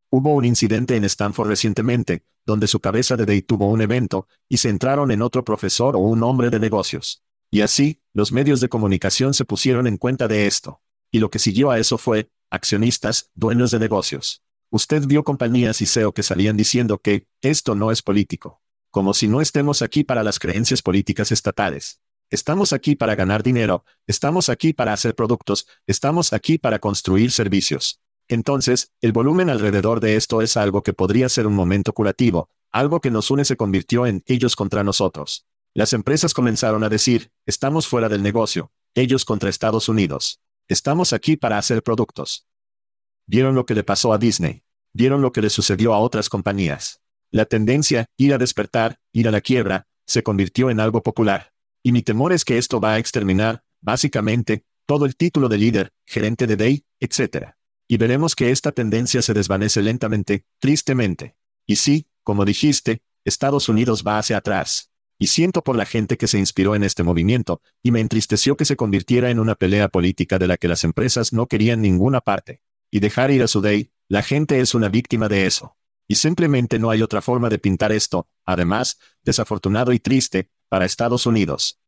Hubo un incidente en Stanford recientemente, donde su cabeza de Day tuvo un evento, y se entraron en otro profesor o un hombre de negocios. Y así, los medios de comunicación se pusieron en cuenta de esto. Y lo que siguió a eso fue, accionistas, dueños de negocios. Usted vio compañías y SEO que salían diciendo que, esto no es político. Como si no estemos aquí para las creencias políticas estatales. Estamos aquí para ganar dinero, estamos aquí para hacer productos, estamos aquí para construir servicios. Entonces, el volumen alrededor de esto es algo que podría ser un momento curativo, algo que nos une se convirtió en ellos contra nosotros. Las empresas comenzaron a decir, estamos fuera del negocio, ellos contra Estados Unidos. Estamos aquí para hacer productos. Vieron lo que le pasó a Disney. Vieron lo que le sucedió a otras compañías. La tendencia, ir a despertar, ir a la quiebra, se convirtió en algo popular. Y mi temor es que esto va a exterminar, básicamente, todo el título de líder, gerente de Day, etc. Y veremos que esta tendencia se desvanece lentamente, tristemente. Y sí, como dijiste, Estados Unidos va hacia atrás. Y siento por la gente que se inspiró en este movimiento, y me entristeció que se convirtiera en una pelea política de la que las empresas no querían ninguna parte. Y dejar ir a su Day, la gente es una víctima de eso. Y simplemente no hay otra forma de pintar esto, además, desafortunado y triste, para Estados Unidos.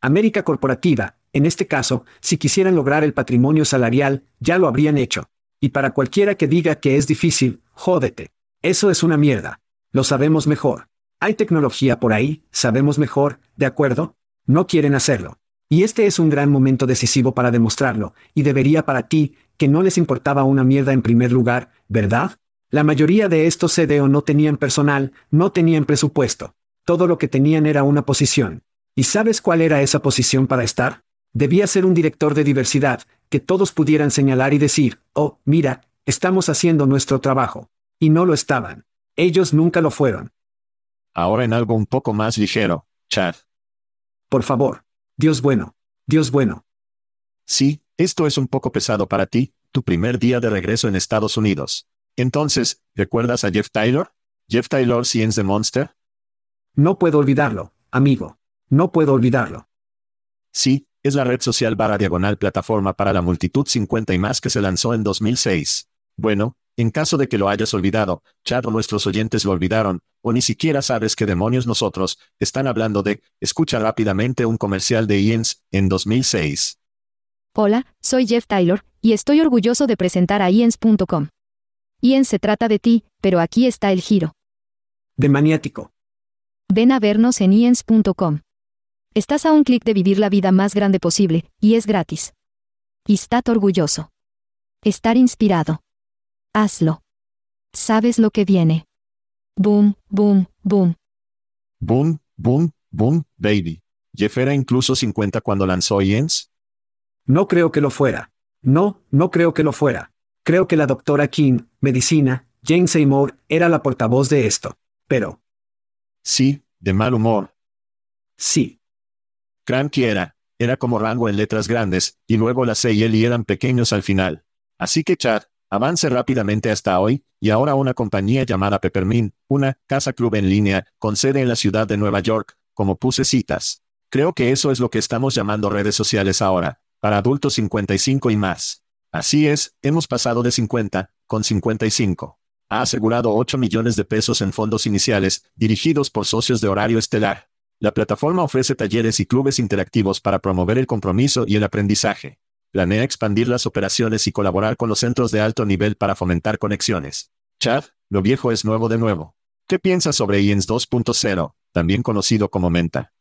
América Corporativa, en este caso, si quisieran lograr el patrimonio salarial, ya lo habrían hecho. Y para cualquiera que diga que es difícil, jódete. Eso es una mierda. Lo sabemos mejor. Hay tecnología por ahí, sabemos mejor, ¿de acuerdo? No quieren hacerlo. Y este es un gran momento decisivo para demostrarlo, y debería para ti, que no les importaba una mierda en primer lugar, ¿verdad? La mayoría de estos CDO no tenían personal, no tenían presupuesto. Todo lo que tenían era una posición. ¿Y sabes cuál era esa posición para estar? Debía ser un director de diversidad, que todos pudieran señalar y decir, oh, mira, estamos haciendo nuestro trabajo. Y no lo estaban. Ellos nunca lo fueron. Ahora en algo un poco más ligero, Chad. Por favor. Dios bueno. Dios bueno. Sí, esto es un poco pesado para ti, tu primer día de regreso en Estados Unidos. Entonces, ¿recuerdas a Jeff Taylor? Jeff Taylor Science the Monster? No puedo olvidarlo, amigo. No puedo olvidarlo. Sí, es la red social barra diagonal plataforma para la multitud 50 y más que se lanzó en 2006. Bueno, en caso de que lo hayas olvidado, Chad o nuestros oyentes lo olvidaron, o ni siquiera sabes qué demonios nosotros, están hablando de, escucha rápidamente un comercial de Iens, en 2006. Hola, soy Jeff Taylor, y estoy orgulloso de presentar a Iens.com. Ian se trata de ti, pero aquí está el giro. De maniático. Ven a vernos en iens.com. Estás a un clic de vivir la vida más grande posible, y es gratis. Y estás orgulloso. Estar inspirado. Hazlo. Sabes lo que viene. Boom, boom, boom. Boom, boom, boom, baby. ¿Jeff era incluso 50 cuando lanzó Iens? No creo que lo fuera. No, no creo que lo fuera. Creo que la doctora King, medicina, Jane Seymour, era la portavoz de esto. Pero... Sí, de mal humor. Sí. Cranky era, Era como rango en letras grandes, y luego la C y I eran pequeños al final. Así que chat, avance rápidamente hasta hoy, y ahora una compañía llamada Peppermint, una casa club en línea, con sede en la ciudad de Nueva York, como puse citas. Creo que eso es lo que estamos llamando redes sociales ahora, para adultos 55 y más. Así es, hemos pasado de 50, con 55. Ha asegurado 8 millones de pesos en fondos iniciales, dirigidos por socios de horario estelar. La plataforma ofrece talleres y clubes interactivos para promover el compromiso y el aprendizaje. Planea expandir las operaciones y colaborar con los centros de alto nivel para fomentar conexiones. Chad, lo viejo es nuevo de nuevo. ¿Qué piensas sobre IENS 2.0, también conocido como Menta?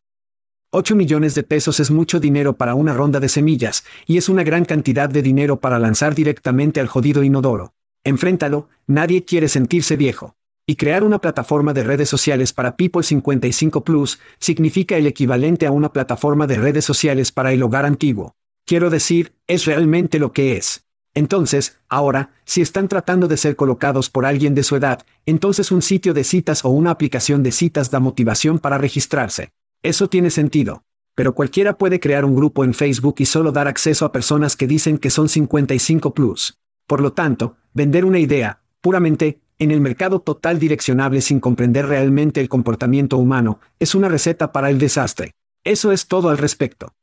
8 millones de pesos es mucho dinero para una ronda de semillas, y es una gran cantidad de dinero para lanzar directamente al jodido inodoro. Enfréntalo, nadie quiere sentirse viejo. Y crear una plataforma de redes sociales para People 55 Plus significa el equivalente a una plataforma de redes sociales para el hogar antiguo. Quiero decir, es realmente lo que es. Entonces, ahora, si están tratando de ser colocados por alguien de su edad, entonces un sitio de citas o una aplicación de citas da motivación para registrarse. Eso tiene sentido. Pero cualquiera puede crear un grupo en Facebook y solo dar acceso a personas que dicen que son 55 plus. Por lo tanto, vender una idea, puramente, en el mercado total direccionable sin comprender realmente el comportamiento humano, es una receta para el desastre. Eso es todo al respecto.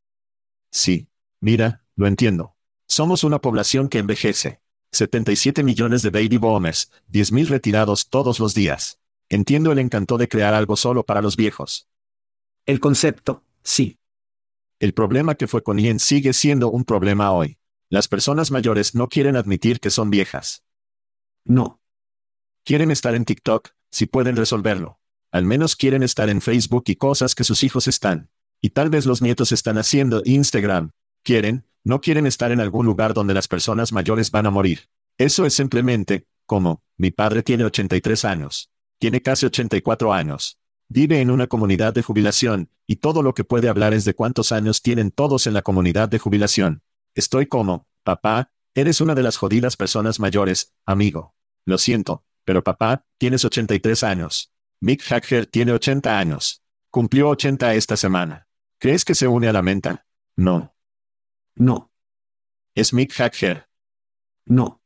Sí. Mira, lo entiendo. Somos una población que envejece. 77 millones de baby boomers, 10.000 retirados todos los días. Entiendo el encanto de crear algo solo para los viejos. El concepto, sí. El problema que fue con Ian sigue siendo un problema hoy. Las personas mayores no quieren admitir que son viejas. No. Quieren estar en TikTok, si pueden resolverlo. Al menos quieren estar en Facebook y cosas que sus hijos están. Y tal vez los nietos están haciendo Instagram. Quieren, no quieren estar en algún lugar donde las personas mayores van a morir. Eso es simplemente, como, mi padre tiene 83 años. Tiene casi 84 años. Vive en una comunidad de jubilación, y todo lo que puede hablar es de cuántos años tienen todos en la comunidad de jubilación. Estoy como, papá, eres una de las jodidas personas mayores, amigo. Lo siento, pero papá, tienes 83 años. Mick Hacker tiene 80 años. Cumplió 80 esta semana. ¿Crees que se une a la menta? No. No. ¿Es Mick Hacker? No.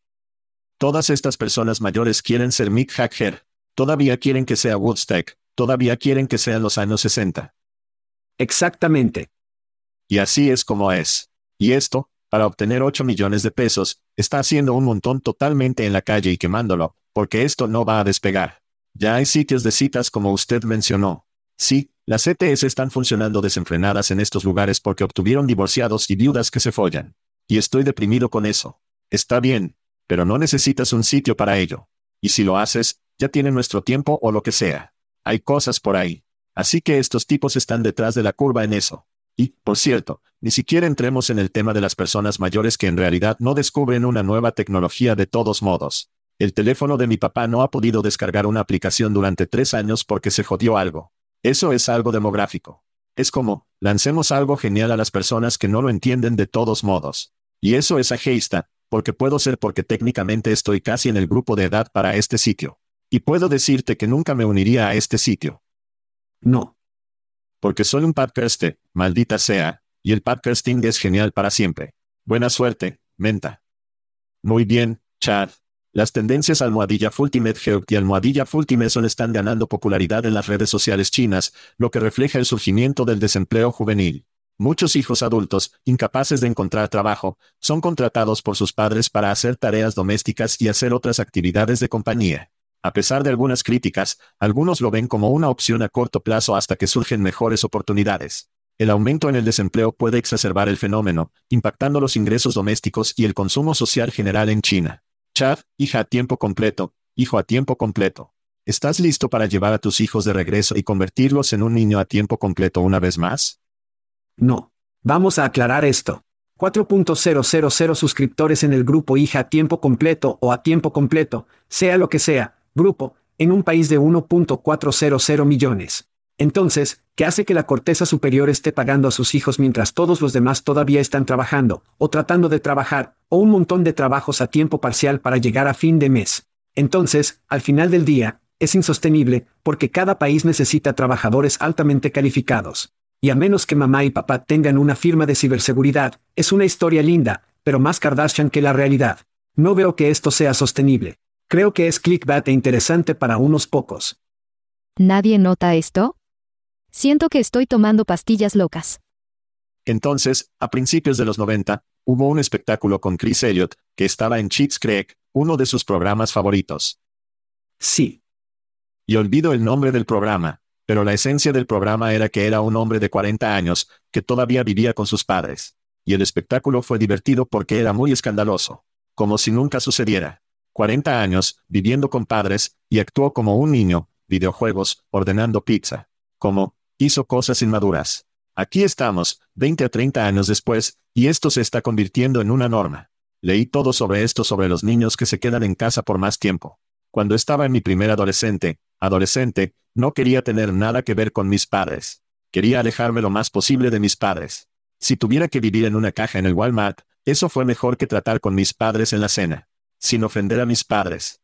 Todas estas personas mayores quieren ser Mick Hacker. Todavía quieren que sea Woodstock. Todavía quieren que sean los años 60. Exactamente. Y así es como es. Y esto, para obtener 8 millones de pesos, está haciendo un montón totalmente en la calle y quemándolo, porque esto no va a despegar. Ya hay sitios de citas como usted mencionó. Sí, las ETS están funcionando desenfrenadas en estos lugares porque obtuvieron divorciados y viudas que se follan. Y estoy deprimido con eso. Está bien, pero no necesitas un sitio para ello. Y si lo haces, ya tiene nuestro tiempo o lo que sea. Hay cosas por ahí. Así que estos tipos están detrás de la curva en eso. Y, por cierto, ni siquiera entremos en el tema de las personas mayores que en realidad no descubren una nueva tecnología de todos modos. El teléfono de mi papá no ha podido descargar una aplicación durante tres años porque se jodió algo. Eso es algo demográfico. Es como, lancemos algo genial a las personas que no lo entienden de todos modos. Y eso es ageista, porque puedo ser porque técnicamente estoy casi en el grupo de edad para este sitio. Y puedo decirte que nunca me uniría a este sitio. No. Porque soy un podcaster, maldita sea, y el podcasting es genial para siempre. Buena suerte, menta. Muy bien, Chad. Las tendencias almohadilla Ultimate Health y almohadilla Ultimate están ganando popularidad en las redes sociales chinas, lo que refleja el surgimiento del desempleo juvenil. Muchos hijos adultos, incapaces de encontrar trabajo, son contratados por sus padres para hacer tareas domésticas y hacer otras actividades de compañía. A pesar de algunas críticas, algunos lo ven como una opción a corto plazo hasta que surgen mejores oportunidades. El aumento en el desempleo puede exacerbar el fenómeno, impactando los ingresos domésticos y el consumo social general en China. Chad, hija a tiempo completo, hijo a tiempo completo. ¿Estás listo para llevar a tus hijos de regreso y convertirlos en un niño a tiempo completo una vez más? No. Vamos a aclarar esto. 4.000 suscriptores en el grupo hija a tiempo completo o a tiempo completo, sea lo que sea, grupo, en un país de 1.400 millones. Entonces, ¿qué hace que la corteza superior esté pagando a sus hijos mientras todos los demás todavía están trabajando, o tratando de trabajar, o un montón de trabajos a tiempo parcial para llegar a fin de mes? Entonces, al final del día, es insostenible, porque cada país necesita trabajadores altamente calificados. Y a menos que mamá y papá tengan una firma de ciberseguridad, es una historia linda, pero más Kardashian que la realidad. No veo que esto sea sostenible. Creo que es clickbait e interesante para unos pocos. ¿Nadie nota esto? Siento que estoy tomando pastillas locas. Entonces, a principios de los 90, hubo un espectáculo con Chris Elliott, que estaba en Cheats Creek, uno de sus programas favoritos. Sí. Y olvido el nombre del programa, pero la esencia del programa era que era un hombre de 40 años, que todavía vivía con sus padres. Y el espectáculo fue divertido porque era muy escandaloso. Como si nunca sucediera. 40 años, viviendo con padres, y actuó como un niño, videojuegos, ordenando pizza. Como, hizo cosas inmaduras. Aquí estamos, 20 a 30 años después, y esto se está convirtiendo en una norma. Leí todo sobre esto sobre los niños que se quedan en casa por más tiempo. Cuando estaba en mi primer adolescente, adolescente, no quería tener nada que ver con mis padres. Quería alejarme lo más posible de mis padres. Si tuviera que vivir en una caja en el Walmart, eso fue mejor que tratar con mis padres en la cena. Sin ofender a mis padres.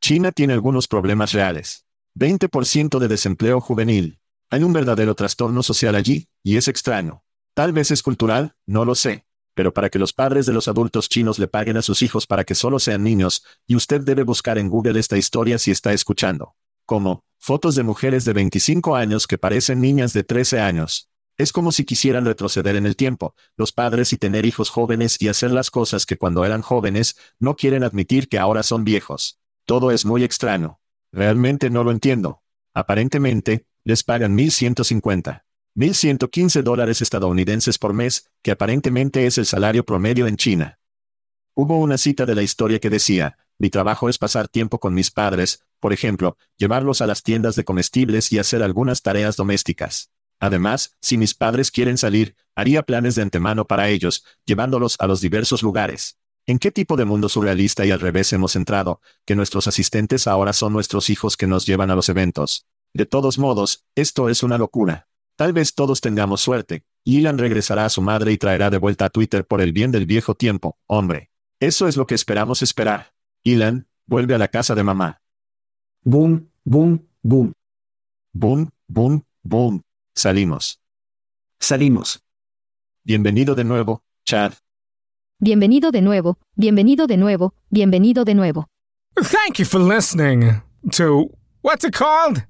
China tiene algunos problemas reales. 20% de desempleo juvenil. Hay un verdadero trastorno social allí, y es extraño. Tal vez es cultural, no lo sé. Pero para que los padres de los adultos chinos le paguen a sus hijos para que solo sean niños, y usted debe buscar en Google esta historia si está escuchando. Como, fotos de mujeres de 25 años que parecen niñas de 13 años. Es como si quisieran retroceder en el tiempo, los padres y tener hijos jóvenes y hacer las cosas que cuando eran jóvenes, no quieren admitir que ahora son viejos. Todo es muy extraño. Realmente no lo entiendo. Aparentemente, les pagan 1.150. 1.115 dólares estadounidenses por mes, que aparentemente es el salario promedio en China. Hubo una cita de la historia que decía, mi trabajo es pasar tiempo con mis padres, por ejemplo, llevarlos a las tiendas de comestibles y hacer algunas tareas domésticas. Además, si mis padres quieren salir, haría planes de antemano para ellos, llevándolos a los diversos lugares. ¿En qué tipo de mundo surrealista y al revés hemos entrado, que nuestros asistentes ahora son nuestros hijos que nos llevan a los eventos? De todos modos, esto es una locura. Tal vez todos tengamos suerte, y Ilan regresará a su madre y traerá de vuelta a Twitter por el bien del viejo tiempo, hombre. Eso es lo que esperamos esperar. Ilan, vuelve a la casa de mamá. Boom, boom, boom. Boom, boom, boom. Salimos. Salimos. Bienvenido de nuevo, Chad. Bienvenido de nuevo, bienvenido de nuevo, bienvenido de nuevo. Thank you for listening to what's it called?